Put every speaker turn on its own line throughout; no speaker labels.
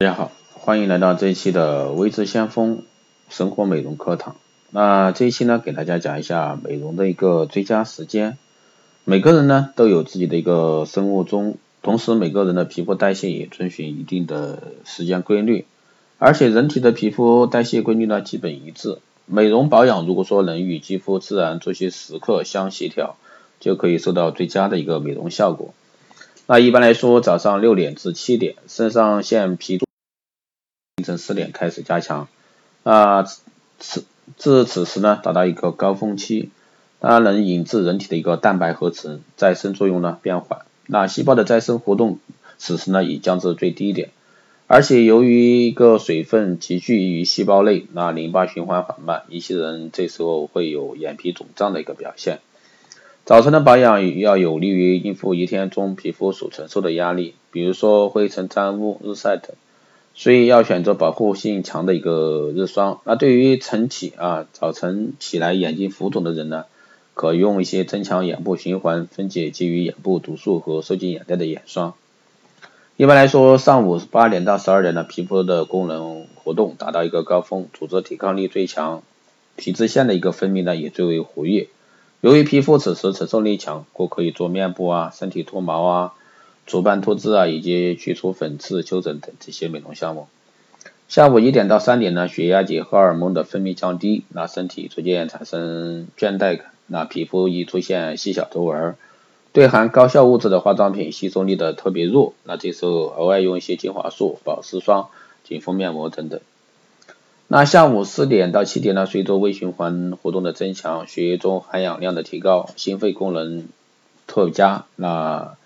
大家好，欢迎来到这一期的微知先锋生活美容课堂。那这一期呢，给大家讲一下美容的一个最佳时间。每个人呢都有自己的一个生物钟，同时每个人的皮肤代谢也遵循一定的时间规律，而且人体的皮肤代谢规律呢基本一致。美容保养如果说能与肌肤自然作息时刻相协调，就可以收到最佳的一个美容效果。那一般来说，早上六点至七点，肾上腺皮凌晨四点开始加强，啊，此至此时呢达到一个高峰期，它能引致人体的一个蛋白合成再生作用呢变缓，那细胞的再生活动此时呢已降至最低点，而且由于一个水分集聚于细胞内，那淋巴循环缓慢，一些人这时候会有眼皮肿胀的一个表现。早晨的保养要有利于应付一天中皮肤所承受的压力，比如说灰尘沾污、日晒等。所以要选择保护性强的一个日霜。那对于晨起啊，早晨起来眼睛浮肿的人呢，可用一些增强眼部循环、分解基于眼部毒素和收紧眼袋的眼霜。一般来说，上午八点到十二点呢，皮肤的功能活动达到一个高峰，组织抵抗力最强，皮脂腺的一个分泌呢也最为活跃。由于皮肤此时承受力强，故可以做面部啊、身体脱毛啊。除斑脱痣啊，以及去除粉刺、丘疹等这些美容项目。下午一点到三点呢，血压及荷尔蒙的分泌降低，那身体逐渐产生倦怠感，那皮肤易出现细小皱纹，对含高效物质的化妆品吸收力的特别弱，那这时候额外用一些精华素、保湿霜、紧肤面膜等等。那下午四点到七点呢，随着微循环活动的增强，血液中含氧量的提高，心肺功能特佳，那。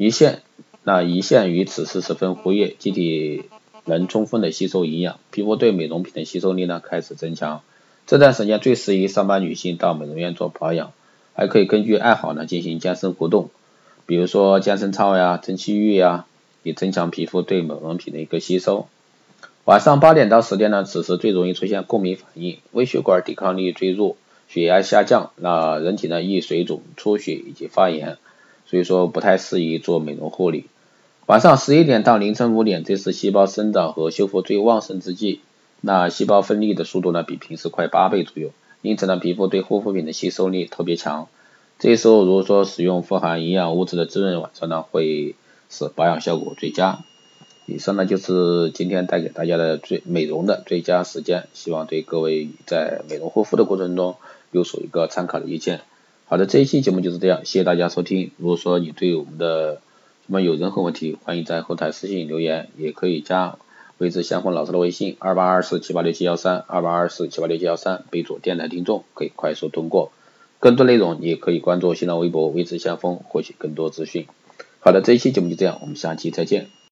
胰腺，那胰腺于此时十分活跃，机体能充分的吸收营养，皮肤对美容品的吸收力呢开始增强。这段时间最适宜上班女性到美容院做保养，还可以根据爱好呢进行健身活动，比如说健身操呀、蒸汽浴呀，以增强皮肤对美容品的一个吸收。晚上八点到十点呢，此时最容易出现过敏反应，微血管抵抗力最弱，血压下降，那人体呢易水肿、出血以及发炎。所以说不太适宜做美容护理。晚上十一点到凌晨五点，这是细胞生长和修复最旺盛之际，那细胞分泌的速度呢比平时快八倍左右，因此呢皮肤对护肤品的吸收力特别强。这时候如果说使用富含营养物质的滋润晚霜呢，会使保养效果最佳。以上呢就是今天带给大家的最美容的最佳时间，希望对各位在美容护肤的过程中有所一个参考的意见。好的，这一期节目就是这样，谢谢大家收听。如果说你对我们的什么有任何问题，欢迎在后台私信留言，也可以加未知先锋老师的微信二八二四七八六七幺三二八二四七八六七幺三，备注电台听众，可以快速通过。更多内容也可以关注新浪微博未知先锋，获取更多资讯。好的，这一期节目就这样，我们下期再见。